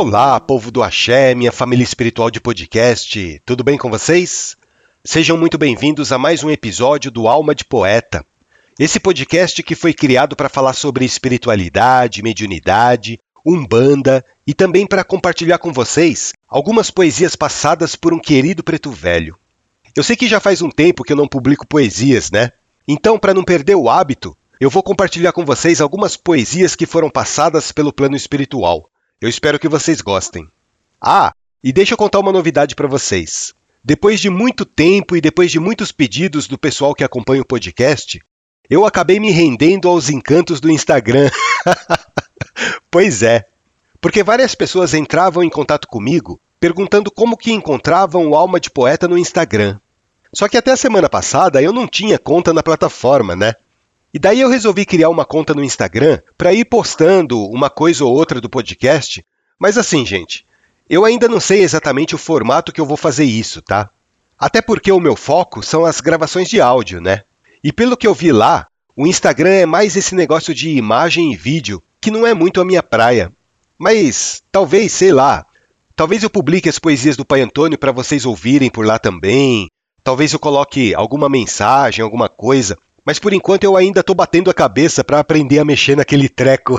Olá, povo do Axé, minha família espiritual de podcast, tudo bem com vocês? Sejam muito bem-vindos a mais um episódio do Alma de Poeta. Esse podcast que foi criado para falar sobre espiritualidade, mediunidade, umbanda e também para compartilhar com vocês algumas poesias passadas por um querido preto velho. Eu sei que já faz um tempo que eu não publico poesias, né? Então, para não perder o hábito, eu vou compartilhar com vocês algumas poesias que foram passadas pelo plano espiritual. Eu espero que vocês gostem. Ah, e deixa eu contar uma novidade para vocês. Depois de muito tempo e depois de muitos pedidos do pessoal que acompanha o podcast, eu acabei me rendendo aos encantos do Instagram. pois é, porque várias pessoas entravam em contato comigo perguntando como que encontravam o Alma de Poeta no Instagram. Só que até a semana passada eu não tinha conta na plataforma, né? E daí eu resolvi criar uma conta no Instagram para ir postando uma coisa ou outra do podcast. Mas assim, gente, eu ainda não sei exatamente o formato que eu vou fazer isso, tá? Até porque o meu foco são as gravações de áudio, né? E pelo que eu vi lá, o Instagram é mais esse negócio de imagem e vídeo, que não é muito a minha praia. Mas talvez, sei lá, talvez eu publique as poesias do Pai Antônio para vocês ouvirem por lá também. Talvez eu coloque alguma mensagem, alguma coisa. Mas por enquanto eu ainda estou batendo a cabeça para aprender a mexer naquele treco.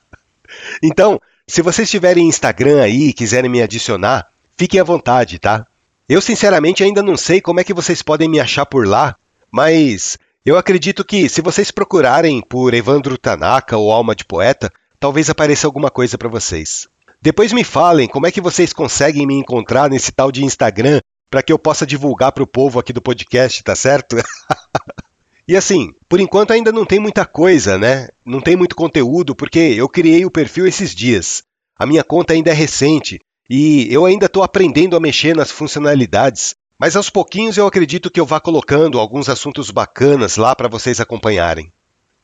então, se vocês tiverem Instagram aí e quiserem me adicionar, fiquem à vontade, tá? Eu sinceramente ainda não sei como é que vocês podem me achar por lá, mas eu acredito que se vocês procurarem por Evandro Tanaka ou Alma de Poeta, talvez apareça alguma coisa para vocês. Depois me falem como é que vocês conseguem me encontrar nesse tal de Instagram para que eu possa divulgar para o povo aqui do podcast, tá certo? E assim, por enquanto ainda não tem muita coisa, né? Não tem muito conteúdo, porque eu criei o perfil esses dias. A minha conta ainda é recente e eu ainda estou aprendendo a mexer nas funcionalidades. Mas aos pouquinhos eu acredito que eu vá colocando alguns assuntos bacanas lá para vocês acompanharem.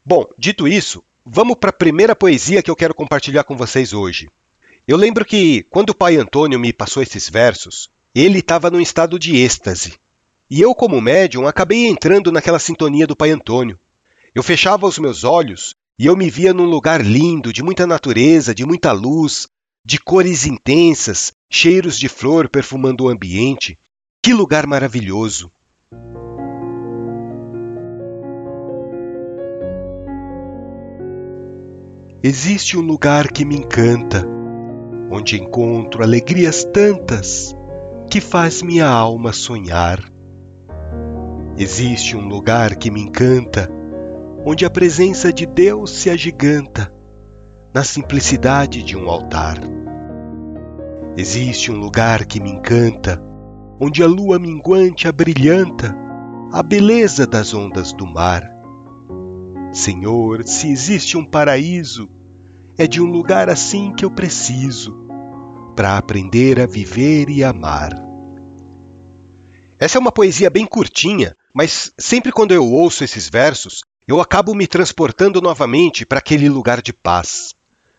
Bom, dito isso, vamos para a primeira poesia que eu quero compartilhar com vocês hoje. Eu lembro que, quando o pai Antônio me passou esses versos, ele estava num estado de êxtase. E eu, como médium, acabei entrando naquela sintonia do Pai Antônio. Eu fechava os meus olhos e eu me via num lugar lindo, de muita natureza, de muita luz, de cores intensas, cheiros de flor perfumando o ambiente. Que lugar maravilhoso! Existe um lugar que me encanta, onde encontro alegrias tantas que faz minha alma sonhar. Existe um lugar que me encanta, onde a presença de Deus se agiganta na simplicidade de um altar. Existe um lugar que me encanta, onde a lua minguante abrilhanta a beleza das ondas do mar. Senhor, se existe um paraíso, é de um lugar assim que eu preciso para aprender a viver e amar. Essa é uma poesia bem curtinha, mas sempre quando eu ouço esses versos, eu acabo me transportando novamente para aquele lugar de paz.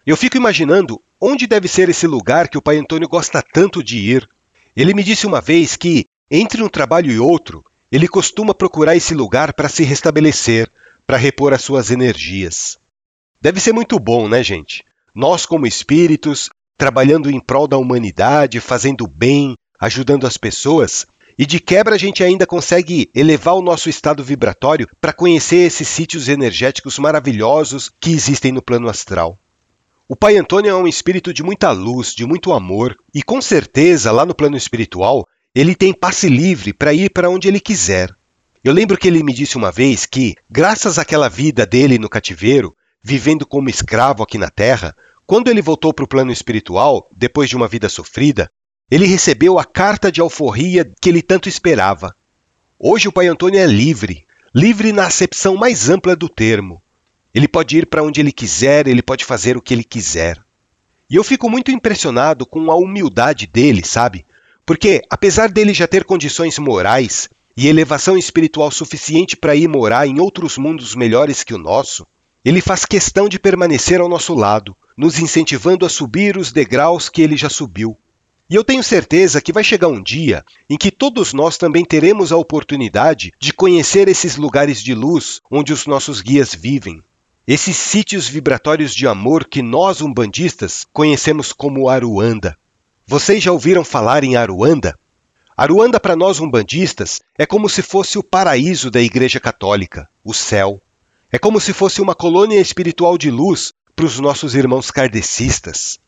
Eu fico imaginando onde deve ser esse lugar que o pai Antônio gosta tanto de ir. Ele me disse uma vez que, entre um trabalho e outro, ele costuma procurar esse lugar para se restabelecer, para repor as suas energias. Deve ser muito bom, né, gente? Nós, como espíritos, trabalhando em prol da humanidade, fazendo bem, ajudando as pessoas, e de quebra a gente ainda consegue elevar o nosso estado vibratório para conhecer esses sítios energéticos maravilhosos que existem no plano astral. O Pai Antônio é um espírito de muita luz, de muito amor, e com certeza lá no plano espiritual ele tem passe livre para ir para onde ele quiser. Eu lembro que ele me disse uma vez que, graças àquela vida dele no cativeiro, vivendo como escravo aqui na Terra, quando ele voltou para o plano espiritual, depois de uma vida sofrida, ele recebeu a carta de alforria que ele tanto esperava. Hoje o Pai Antônio é livre, livre na acepção mais ampla do termo. Ele pode ir para onde ele quiser, ele pode fazer o que ele quiser. E eu fico muito impressionado com a humildade dele, sabe? Porque, apesar dele já ter condições morais e elevação espiritual suficiente para ir morar em outros mundos melhores que o nosso, ele faz questão de permanecer ao nosso lado, nos incentivando a subir os degraus que ele já subiu. E eu tenho certeza que vai chegar um dia em que todos nós também teremos a oportunidade de conhecer esses lugares de luz onde os nossos guias vivem. esses sítios vibratórios de amor que nós umbandistas conhecemos como Aruanda. Vocês já ouviram falar em Aruanda? Aruanda para nós umbandistas é como se fosse o paraíso da Igreja Católica, o céu. É como se fosse uma colônia espiritual de luz para os nossos irmãos kardecistas.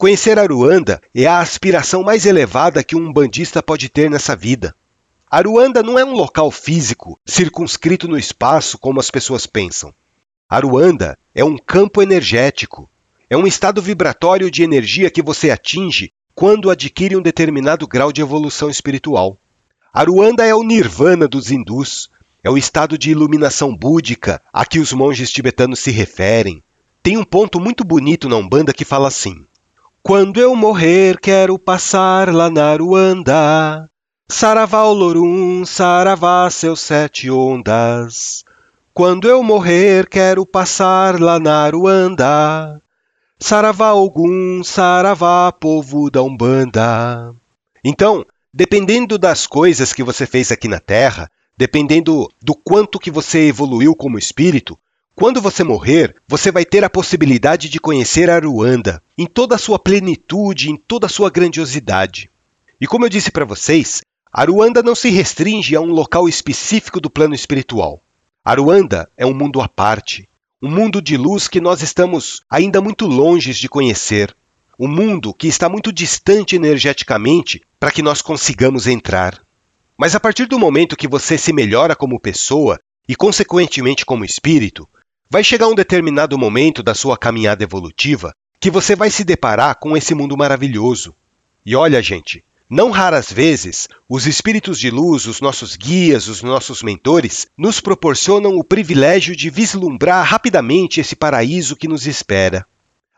Conhecer Aruanda é a aspiração mais elevada que um umbandista pode ter nessa vida. Aruanda não é um local físico, circunscrito no espaço como as pessoas pensam. Aruanda é um campo energético. É um estado vibratório de energia que você atinge quando adquire um determinado grau de evolução espiritual. Aruanda é o nirvana dos hindus, é o estado de iluminação búdica a que os monges tibetanos se referem. Tem um ponto muito bonito na Umbanda que fala assim: Quando eu morrer, quero passar lá na Aruanda. Saravá Olorum, saravá seus sete ondas. Quando eu morrer, quero passar lá na Aruanda. Saravá Ogum, Saravá, povo da Umbanda. Então, dependendo das coisas que você fez aqui na Terra, dependendo do quanto que você evoluiu como espírito, quando você morrer, você vai ter a possibilidade de conhecer Aruanda em toda a sua plenitude, em toda a sua grandiosidade. E como eu disse para vocês, Aruanda não se restringe a um local específico do plano espiritual. Aruanda é um mundo à parte, um mundo de luz que nós estamos ainda muito longe de conhecer, um mundo que está muito distante energeticamente para que nós consigamos entrar. Mas a partir do momento que você se melhora como pessoa e, consequentemente, como espírito, vai chegar um determinado momento da sua caminhada evolutiva que você vai se deparar com esse mundo maravilhoso. E olha, gente, não raras vezes, os espíritos de luz, os nossos guias, os nossos mentores, nos proporcionam o privilégio de vislumbrar rapidamente esse paraíso que nos espera.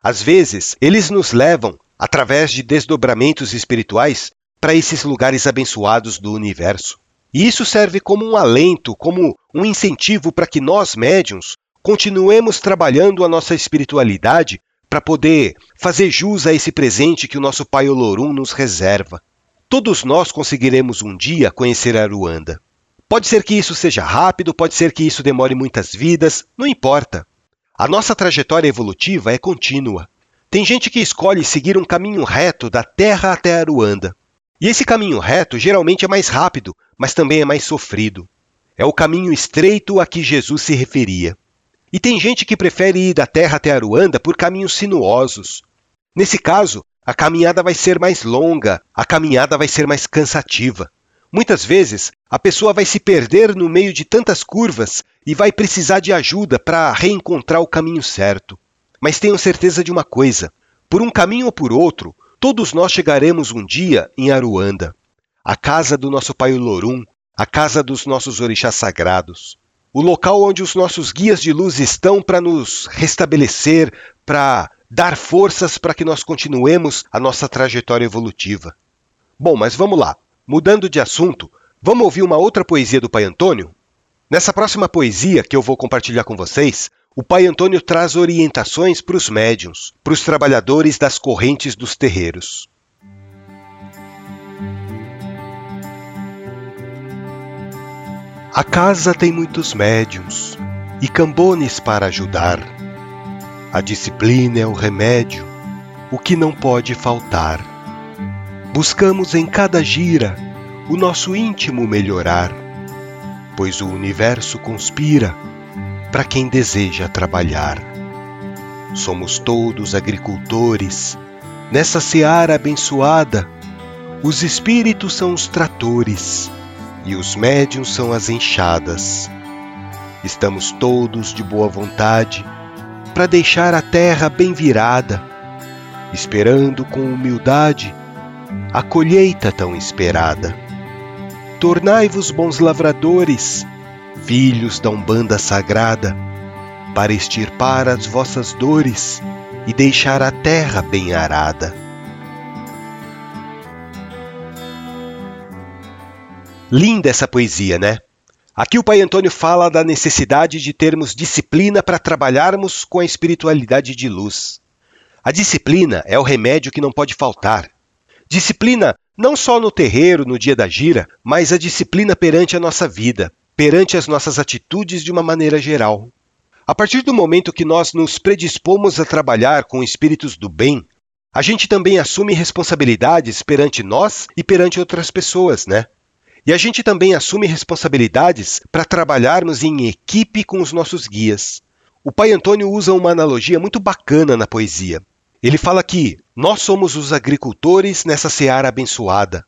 Às vezes, eles nos levam, através de desdobramentos espirituais, para esses lugares abençoados do universo. E isso serve como um alento, como um incentivo para que nós, médiums, continuemos trabalhando a nossa espiritualidade para poder fazer jus a esse presente que o nosso Pai Olorum nos reserva. Todos nós conseguiremos um dia conhecer Aruanda. Pode ser que isso seja rápido, pode ser que isso demore muitas vidas, não importa. A nossa trajetória evolutiva é contínua. Tem gente que escolhe seguir um caminho reto da Terra até Aruanda. E esse caminho reto geralmente é mais rápido, mas também é mais sofrido. É o caminho estreito a que Jesus se referia. E tem gente que prefere ir da Terra até Aruanda por caminhos sinuosos. Nesse caso, a caminhada vai ser mais longa, a caminhada vai ser mais cansativa. Muitas vezes, a pessoa vai se perder no meio de tantas curvas e vai precisar de ajuda para reencontrar o caminho certo. Mas tenham certeza de uma coisa: por um caminho ou por outro, todos nós chegaremos um dia em Aruanda, a casa do nosso Pai Olorum, a casa dos nossos orixás sagrados, o local onde os nossos guias de luz estão para nos restabelecer, para dar forças para que nós continuemos a nossa trajetória evolutiva. Bom, mas vamos lá. Mudando de assunto, vamos ouvir uma outra poesia do Pai Antônio? Nessa próxima poesia que eu vou compartilhar com vocês, o Pai Antônio traz orientações para os médiuns, para os trabalhadores das correntes dos terreiros. A casa tem muitos médiuns e cambones para ajudar a disciplina é o remédio, o que não pode faltar. Buscamos em cada gira o nosso íntimo melhorar, pois o universo conspira para quem deseja trabalhar. Somos todos agricultores, nessa seara abençoada, os espíritos são os tratores e os médiuns são as enxadas. Estamos todos de boa vontade para deixar a terra bem virada, esperando com humildade a colheita tão esperada. Tornai-vos bons lavradores, filhos da Umbanda sagrada, para extirpar as vossas dores e deixar a terra bem arada. Linda essa poesia, né? Aqui o Pai Antônio fala da necessidade de termos disciplina para trabalharmos com a espiritualidade de luz. A disciplina é o remédio que não pode faltar. Disciplina não só no terreiro, no dia da gira, mas a disciplina perante a nossa vida, perante as nossas atitudes de uma maneira geral. A partir do momento que nós nos predispomos a trabalhar com espíritos do bem, a gente também assume responsabilidades perante nós e perante outras pessoas, né? E a gente também assume responsabilidades para trabalharmos em equipe com os nossos guias. O pai Antônio usa uma analogia muito bacana na poesia. Ele fala que nós somos os agricultores nessa seara abençoada.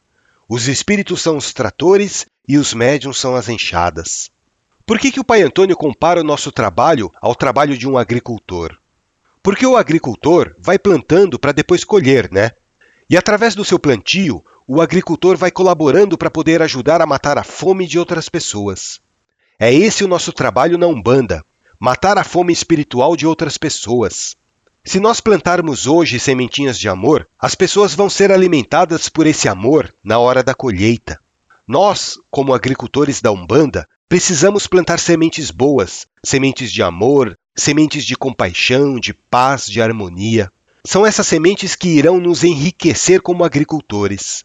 Os espíritos são os tratores e os médiums são as enxadas. Por que, que o pai Antônio compara o nosso trabalho ao trabalho de um agricultor? Porque o agricultor vai plantando para depois colher, né? E através do seu plantio, o agricultor vai colaborando para poder ajudar a matar a fome de outras pessoas. É esse o nosso trabalho na Umbanda: matar a fome espiritual de outras pessoas. Se nós plantarmos hoje sementinhas de amor, as pessoas vão ser alimentadas por esse amor na hora da colheita. Nós, como agricultores da Umbanda, precisamos plantar sementes boas, sementes de amor, sementes de compaixão, de paz, de harmonia. São essas sementes que irão nos enriquecer como agricultores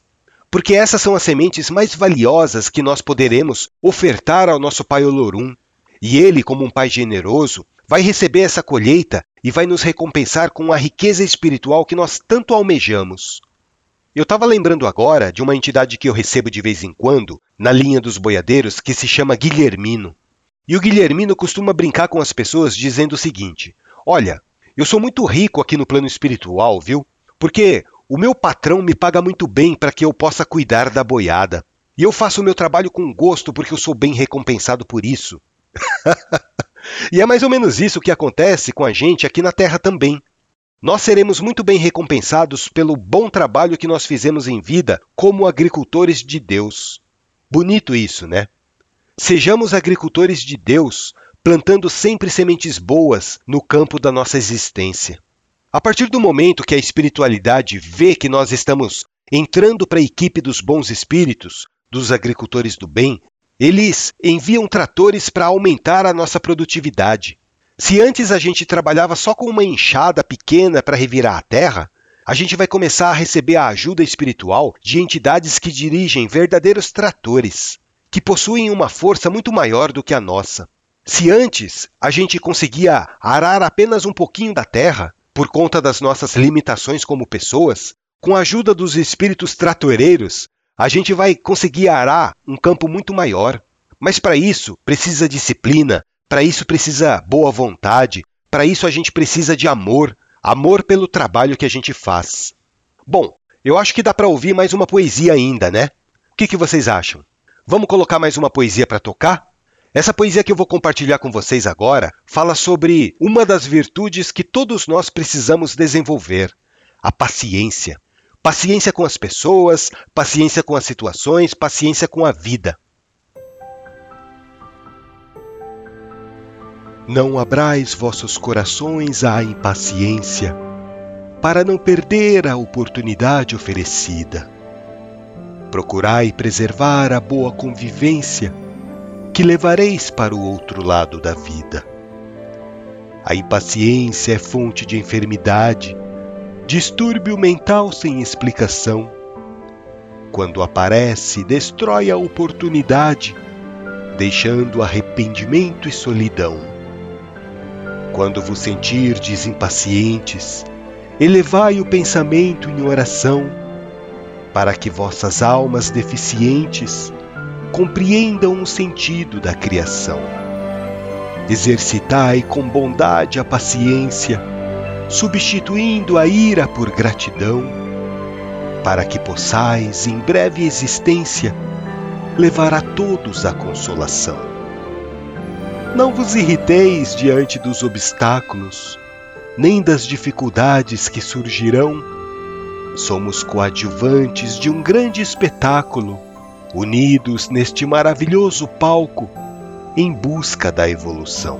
porque essas são as sementes mais valiosas que nós poderemos ofertar ao nosso Pai Olorum. E ele, como um Pai generoso, vai receber essa colheita e vai nos recompensar com a riqueza espiritual que nós tanto almejamos. Eu estava lembrando agora de uma entidade que eu recebo de vez em quando, na linha dos boiadeiros, que se chama Guilhermino. E o Guilhermino costuma brincar com as pessoas dizendo o seguinte: Olha, eu sou muito rico aqui no plano espiritual, viu? Porque o meu patrão me paga muito bem para que eu possa cuidar da boiada. E eu faço o meu trabalho com gosto porque eu sou bem recompensado por isso. e é mais ou menos isso que acontece com a gente aqui na Terra também. Nós seremos muito bem recompensados pelo bom trabalho que nós fizemos em vida como agricultores de Deus. Bonito isso, né? Sejamos agricultores de Deus, plantando sempre sementes boas no campo da nossa existência. A partir do momento que a espiritualidade vê que nós estamos entrando para a equipe dos bons espíritos, dos agricultores do bem, eles enviam tratores para aumentar a nossa produtividade. Se antes a gente trabalhava só com uma enxada pequena para revirar a terra, a gente vai começar a receber a ajuda espiritual de entidades que dirigem verdadeiros tratores, que possuem uma força muito maior do que a nossa. Se antes a gente conseguia arar apenas um pouquinho da terra, por conta das nossas limitações como pessoas, com a ajuda dos espíritos tratoreiros, a gente vai conseguir arar um campo muito maior. Mas para isso precisa disciplina, para isso precisa boa vontade, para isso a gente precisa de amor, amor pelo trabalho que a gente faz. Bom, eu acho que dá para ouvir mais uma poesia ainda, né? O que, que vocês acham? Vamos colocar mais uma poesia para tocar? Essa poesia que eu vou compartilhar com vocês agora fala sobre uma das virtudes que todos nós precisamos desenvolver: a paciência. Paciência com as pessoas, paciência com as situações, paciência com a vida. Não abrais vossos corações à impaciência, para não perder a oportunidade oferecida. Procurai preservar a boa convivência que levareis para o outro lado da vida. A impaciência é fonte de enfermidade, distúrbio mental sem explicação. Quando aparece, destrói a oportunidade, deixando arrependimento e solidão. Quando vos sentirdes impacientes, elevai o pensamento em oração, para que vossas almas deficientes compreendam o sentido da criação. Exercitai com bondade a paciência, substituindo a ira por gratidão, para que possais, em breve existência, levar a todos a consolação. Não vos irriteis diante dos obstáculos, nem das dificuldades que surgirão. Somos coadjuvantes de um grande espetáculo unidos neste maravilhoso palco em busca da evolução.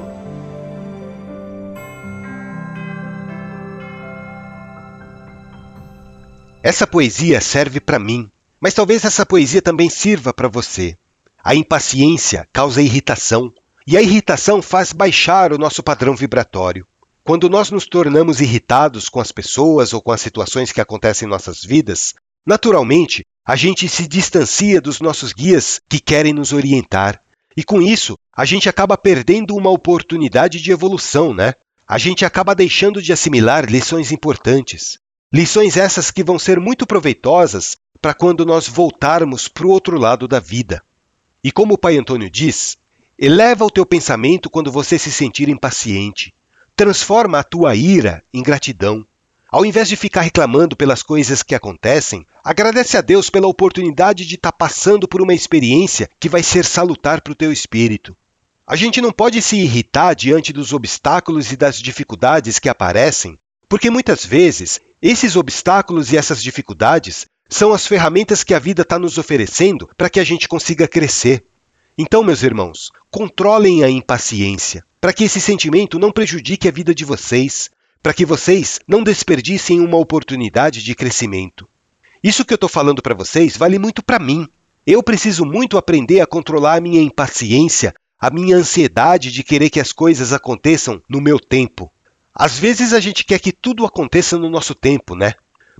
Essa poesia serve para mim, mas talvez essa poesia também sirva para você. A impaciência causa irritação, e a irritação faz baixar o nosso padrão vibratório. Quando nós nos tornamos irritados com as pessoas ou com as situações que acontecem em nossas vidas, naturalmente a gente se distancia dos nossos guias que querem nos orientar. E com isso, a gente acaba perdendo uma oportunidade de evolução, né? A gente acaba deixando de assimilar lições importantes. Lições essas que vão ser muito proveitosas para quando nós voltarmos para o outro lado da vida. E como o pai Antônio diz, eleva o teu pensamento quando você se sentir impaciente. Transforma a tua ira em gratidão. Ao invés de ficar reclamando pelas coisas que acontecem, agradece a Deus pela oportunidade de estar tá passando por uma experiência que vai ser salutar para o teu espírito. A gente não pode se irritar diante dos obstáculos e das dificuldades que aparecem, porque muitas vezes esses obstáculos e essas dificuldades são as ferramentas que a vida está nos oferecendo para que a gente consiga crescer. Então, meus irmãos, controlem a impaciência, para que esse sentimento não prejudique a vida de vocês, para que vocês não desperdicem uma oportunidade de crescimento. Isso que eu estou falando para vocês vale muito para mim. Eu preciso muito aprender a controlar a minha impaciência, a minha ansiedade de querer que as coisas aconteçam no meu tempo. Às vezes a gente quer que tudo aconteça no nosso tempo, né?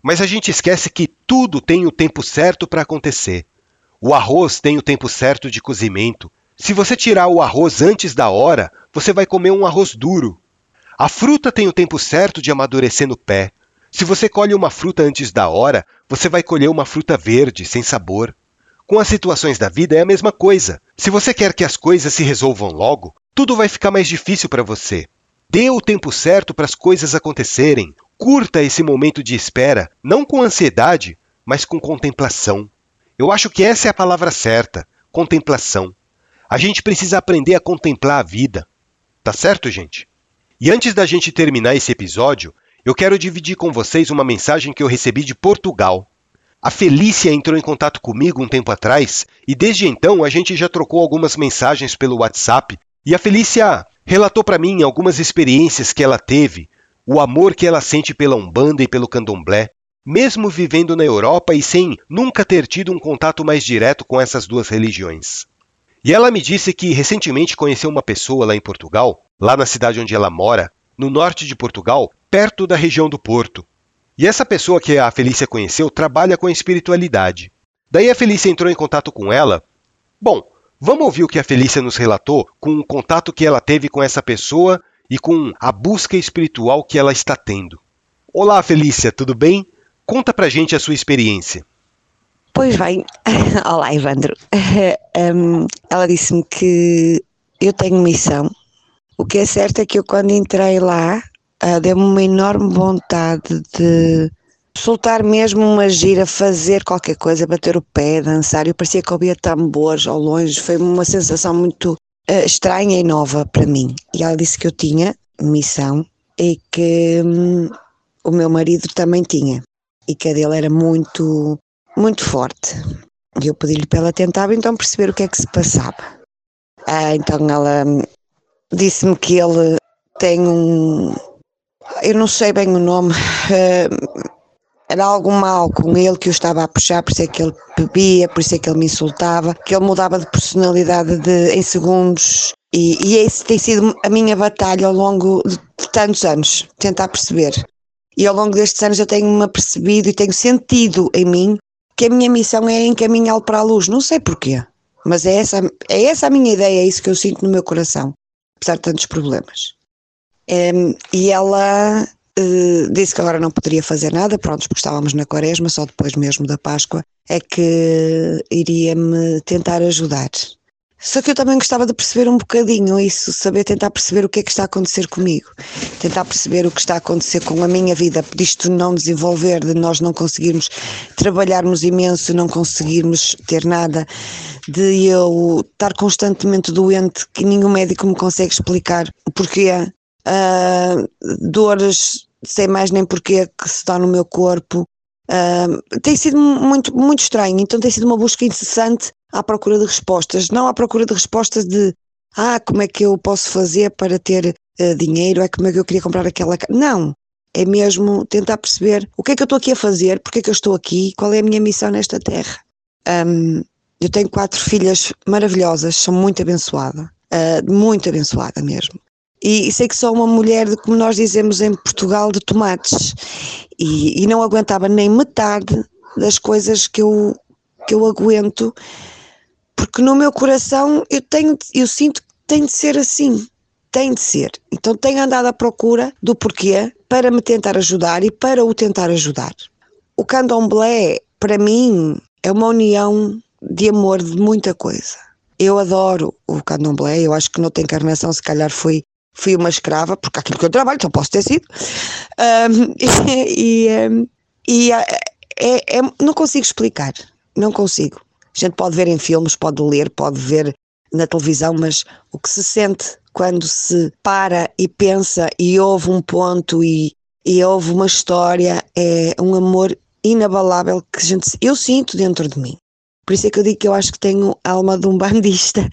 Mas a gente esquece que tudo tem o tempo certo para acontecer. O arroz tem o tempo certo de cozimento. Se você tirar o arroz antes da hora, você vai comer um arroz duro. A fruta tem o tempo certo de amadurecer no pé. Se você colhe uma fruta antes da hora, você vai colher uma fruta verde, sem sabor. Com as situações da vida é a mesma coisa. Se você quer que as coisas se resolvam logo, tudo vai ficar mais difícil para você. Dê o tempo certo para as coisas acontecerem. Curta esse momento de espera, não com ansiedade, mas com contemplação. Eu acho que essa é a palavra certa: contemplação. A gente precisa aprender a contemplar a vida. Tá certo, gente? E antes da gente terminar esse episódio, eu quero dividir com vocês uma mensagem que eu recebi de Portugal. A Felícia entrou em contato comigo um tempo atrás e desde então a gente já trocou algumas mensagens pelo WhatsApp. E a Felícia relatou para mim algumas experiências que ela teve, o amor que ela sente pela Umbanda e pelo Candomblé, mesmo vivendo na Europa e sem nunca ter tido um contato mais direto com essas duas religiões. E ela me disse que recentemente conheceu uma pessoa lá em Portugal, lá na cidade onde ela mora, no norte de Portugal, perto da região do Porto. E essa pessoa que a Felícia conheceu trabalha com a espiritualidade. Daí a Felícia entrou em contato com ela. Bom, vamos ouvir o que a Felícia nos relatou com o contato que ela teve com essa pessoa e com a busca espiritual que ela está tendo. Olá, Felícia, tudo bem? Conta pra gente a sua experiência. Pois bem, olá Evandro. Um, ela disse-me que eu tenho missão. O que é certo é que eu quando entrei lá uh, deu-me uma enorme vontade de soltar mesmo uma gira, fazer qualquer coisa, bater o pé, dançar. Eu parecia que ouvia tambores ao longe. Foi uma sensação muito uh, estranha e nova para mim. E ela disse que eu tinha missão e que hum, o meu marido também tinha. E que a dele era muito muito forte. E eu pedi-lhe para ela tentar então perceber o que é que se passava. Ah, então ela disse-me que ele tem um. Eu não sei bem o nome. Uh, era algo mal com ele que eu estava a puxar, por isso é que ele bebia, por isso é que ele me insultava, que ele mudava de personalidade de, em segundos. E, e esse tem sido a minha batalha ao longo de tantos anos, tentar perceber. E ao longo destes anos eu tenho-me apercebido e tenho sentido em mim que a minha missão é encaminhá-lo para a luz. Não sei porquê, mas é essa, é essa a minha ideia, é isso que eu sinto no meu coração, apesar de tantos problemas. Um, e ela uh, disse que agora não poderia fazer nada, pronto, porque estávamos na quaresma, só depois mesmo da Páscoa, é que iria me tentar ajudar. Só que eu também gostava de perceber um bocadinho isso, saber tentar perceber o que é que está a acontecer comigo, tentar perceber o que está a acontecer com a minha vida, disto não desenvolver, de nós não conseguirmos trabalharmos imenso, não conseguirmos ter nada, de eu estar constantemente doente, que nenhum médico me consegue explicar o porquê, uh, dores sem mais nem porquê que se dá no meu corpo. Tem sido muito, muito estranho, então tem sido uma busca incessante à procura de respostas, não à procura de respostas de ah, como é que eu posso fazer para ter uh, dinheiro, é como é que eu queria comprar aquela Não, é mesmo tentar perceber o que é que eu estou aqui a fazer, porque é que eu estou aqui, qual é a minha missão nesta terra. Um, eu tenho quatro filhas maravilhosas, sou muito abençoada, uh, muito abençoada mesmo. E, sei que sou uma mulher, de, como nós dizemos em Portugal, de tomates. E, e não aguentava nem metade das coisas que eu, que eu aguento porque no meu coração eu tenho, eu sinto que tem de ser assim, tem de ser. Então tenho andado à procura do porquê para me tentar ajudar e para o tentar ajudar. O candomblé, para mim, é uma união de amor de muita coisa. Eu adoro o candomblé, eu acho que noutra encarnação se calhar fui, fui uma escrava, porque aquilo que eu trabalho só posso ter sido. Um, e, um, e é, é, não consigo explicar, não consigo. A gente pode ver em filmes, pode ler, pode ver na televisão, mas o que se sente quando se para e pensa e ouve um ponto e, e ouve uma história é um amor inabalável que gente, eu sinto dentro de mim. Por isso é que eu digo que eu acho que tenho alma de um bandista,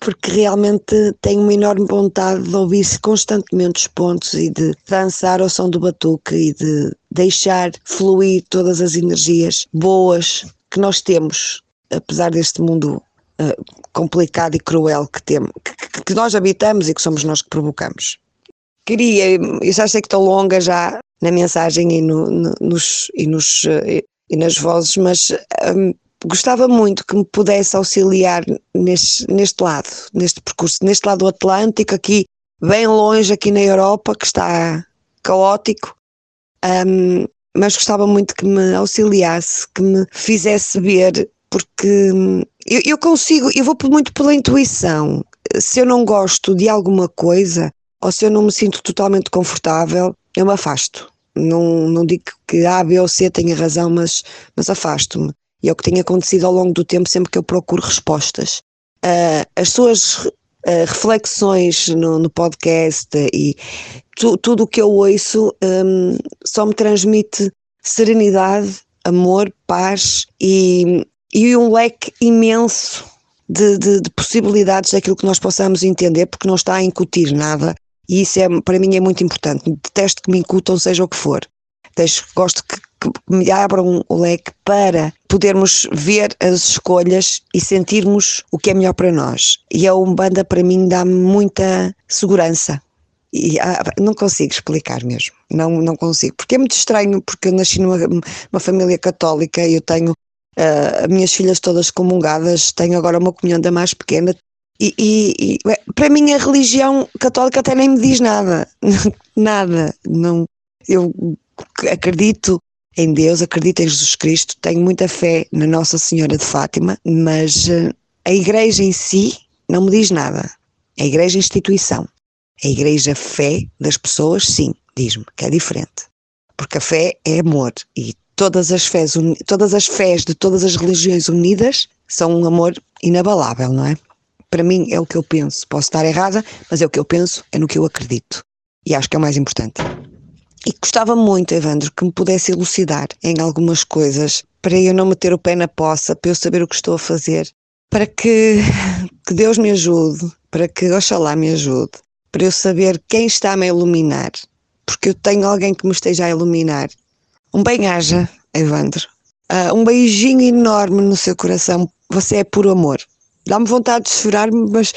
porque realmente tenho uma enorme vontade de ouvir-se constantemente os pontos e de dançar ao som do batuque e de deixar fluir todas as energias boas que nós temos, apesar deste mundo uh, complicado e cruel que, temos, que, que nós habitamos e que somos nós que provocamos. Queria, eu já sei que estou longa já na mensagem e, no, no, nos, e, nos, uh, e nas vozes, mas um, gostava muito que me pudesse auxiliar neste, neste lado, neste percurso, neste lado atlântico, aqui bem longe, aqui na Europa, que está caótico, um, mas gostava muito que me auxiliasse, que me fizesse ver, porque hum, eu, eu consigo, eu vou muito pela intuição. Se eu não gosto de alguma coisa, ou se eu não me sinto totalmente confortável, eu me afasto. Não, não digo que A, B ou C tenha razão, mas, mas afasto-me. E é o que tem acontecido ao longo do tempo, sempre que eu procuro respostas. Uh, as suas uh, reflexões no, no, podcast e tu, tudo o que eu ouço um, só me transmite serenidade, amor, paz e, e um leque imenso de, de, de, possibilidades daquilo que nós possamos entender, porque não está a incutir nada. E isso é, para mim é muito importante. Detesto que me incutam, seja o que for. Deixo, gosto que, me abram o leque para podermos ver as escolhas e sentirmos o que é melhor para nós. E a Umbanda, para mim, dá-me muita segurança. E ah, não consigo explicar mesmo, não, não consigo, porque é muito estranho, porque eu nasci numa, numa família católica e eu tenho uh, minhas filhas todas comungadas, tenho agora uma comunhão da mais pequena, e, e, e, para mim a religião católica até nem me diz nada, nada. Não, eu acredito em Deus, acredito em Jesus Cristo, tenho muita fé na Nossa Senhora de Fátima, mas uh, a igreja em si não me diz nada. A igreja é instituição. A igreja fé das pessoas, sim, diz-me que é diferente. Porque a fé é amor e todas as fés, todas as fés de todas as religiões unidas são um amor inabalável, não é? Para mim é o que eu penso. Posso estar errada, mas é o que eu penso, é no que eu acredito. E acho que é o mais importante. E gostava muito, Evandro, que me pudesse elucidar em algumas coisas para eu não meter o pé na poça, para eu saber o que estou a fazer, para que, que Deus me ajude, para que Oxalá me ajude, para eu saber quem está-me a iluminar, porque eu tenho alguém que me esteja a iluminar. Um bem-aja, Evandro. Uh, um beijinho enorme no seu coração. Você é puro amor. Dá-me vontade de chorar-me, mas,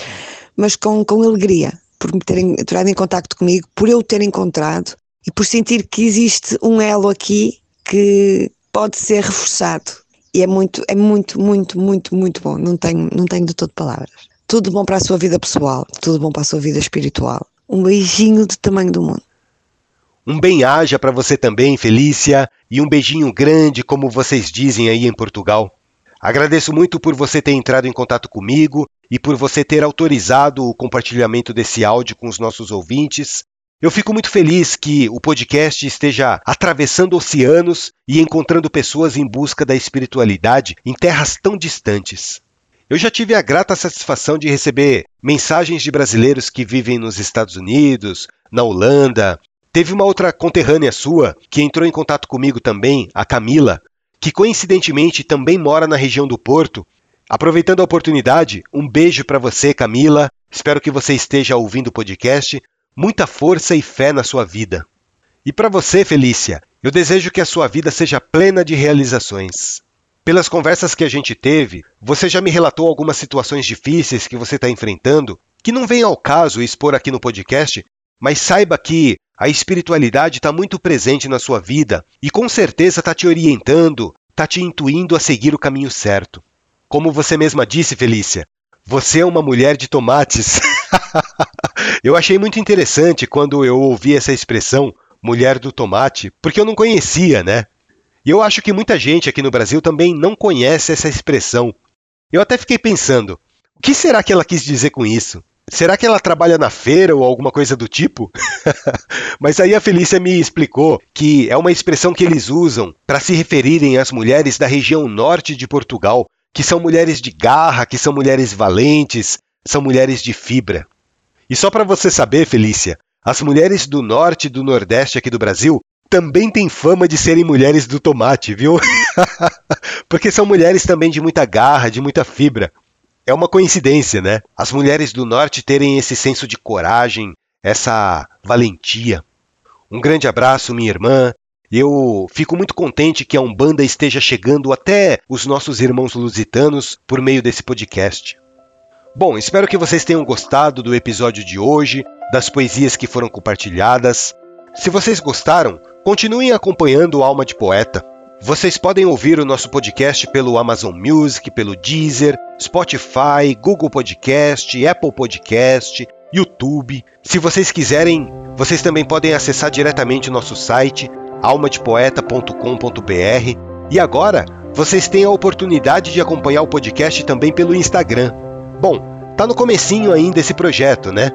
mas com, com alegria, por me terem entrado em contato comigo, por eu ter encontrado e por sentir que existe um elo aqui que pode ser reforçado. E é muito, é muito, muito, muito, muito bom. Não tenho, não tenho de todo palavras. Tudo bom para a sua vida pessoal, tudo bom para a sua vida espiritual. Um beijinho do tamanho do mundo. Um bem-aja para você também, Felícia, e um beijinho grande, como vocês dizem aí em Portugal. Agradeço muito por você ter entrado em contato comigo e por você ter autorizado o compartilhamento desse áudio com os nossos ouvintes. Eu fico muito feliz que o podcast esteja atravessando oceanos e encontrando pessoas em busca da espiritualidade em terras tão distantes. Eu já tive a grata satisfação de receber mensagens de brasileiros que vivem nos Estados Unidos, na Holanda. Teve uma outra conterrânea sua que entrou em contato comigo também, a Camila, que coincidentemente também mora na região do Porto. Aproveitando a oportunidade, um beijo para você, Camila. Espero que você esteja ouvindo o podcast muita força e fé na sua vida. E para você, Felícia, eu desejo que a sua vida seja plena de realizações. Pelas conversas que a gente teve, você já me relatou algumas situações difíceis que você está enfrentando, que não vem ao caso expor aqui no podcast, mas saiba que a espiritualidade está muito presente na sua vida e com certeza está te orientando, está te intuindo a seguir o caminho certo. Como você mesma disse, Felícia, você é uma mulher de tomates. eu achei muito interessante quando eu ouvi essa expressão, mulher do tomate, porque eu não conhecia, né? E eu acho que muita gente aqui no Brasil também não conhece essa expressão. Eu até fiquei pensando, o que será que ela quis dizer com isso? Será que ela trabalha na feira ou alguma coisa do tipo? Mas aí a Felícia me explicou que é uma expressão que eles usam para se referirem às mulheres da região norte de Portugal, que são mulheres de garra, que são mulheres valentes, são mulheres de fibra. E só para você saber, Felícia, as mulheres do norte e do nordeste aqui do Brasil também têm fama de serem mulheres do tomate, viu? Porque são mulheres também de muita garra, de muita fibra. É uma coincidência, né? As mulheres do norte terem esse senso de coragem, essa valentia. Um grande abraço, minha irmã. Eu fico muito contente que a Umbanda esteja chegando até os nossos irmãos lusitanos por meio desse podcast. Bom, espero que vocês tenham gostado do episódio de hoje, das poesias que foram compartilhadas. Se vocês gostaram, continuem acompanhando o Alma de Poeta. Vocês podem ouvir o nosso podcast pelo Amazon Music, pelo Deezer, Spotify, Google Podcast, Apple Podcast, YouTube. Se vocês quiserem, vocês também podem acessar diretamente o nosso site almadepoeta.com.br. E agora, vocês têm a oportunidade de acompanhar o podcast também pelo Instagram. Bom, tá no comecinho ainda esse projeto, né?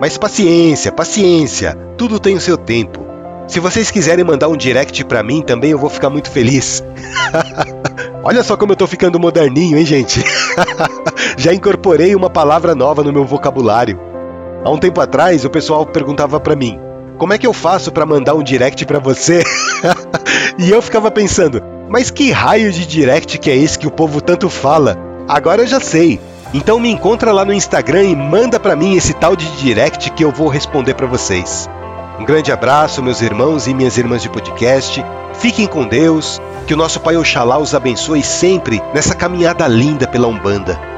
Mas paciência, paciência, tudo tem o seu tempo. Se vocês quiserem mandar um direct para mim também, eu vou ficar muito feliz. Olha só como eu tô ficando moderninho, hein, gente? Já incorporei uma palavra nova no meu vocabulário. Há um tempo atrás, o pessoal perguntava para mim: "Como é que eu faço para mandar um direct para você?" e eu ficava pensando: "Mas que raio de direct que é esse que o povo tanto fala?" Agora eu já sei. Então me encontra lá no Instagram e manda para mim esse tal de direct que eu vou responder para vocês. Um grande abraço, meus irmãos e minhas irmãs de podcast. Fiquem com Deus, que o nosso Pai Oxalá os abençoe sempre nessa caminhada linda pela Umbanda.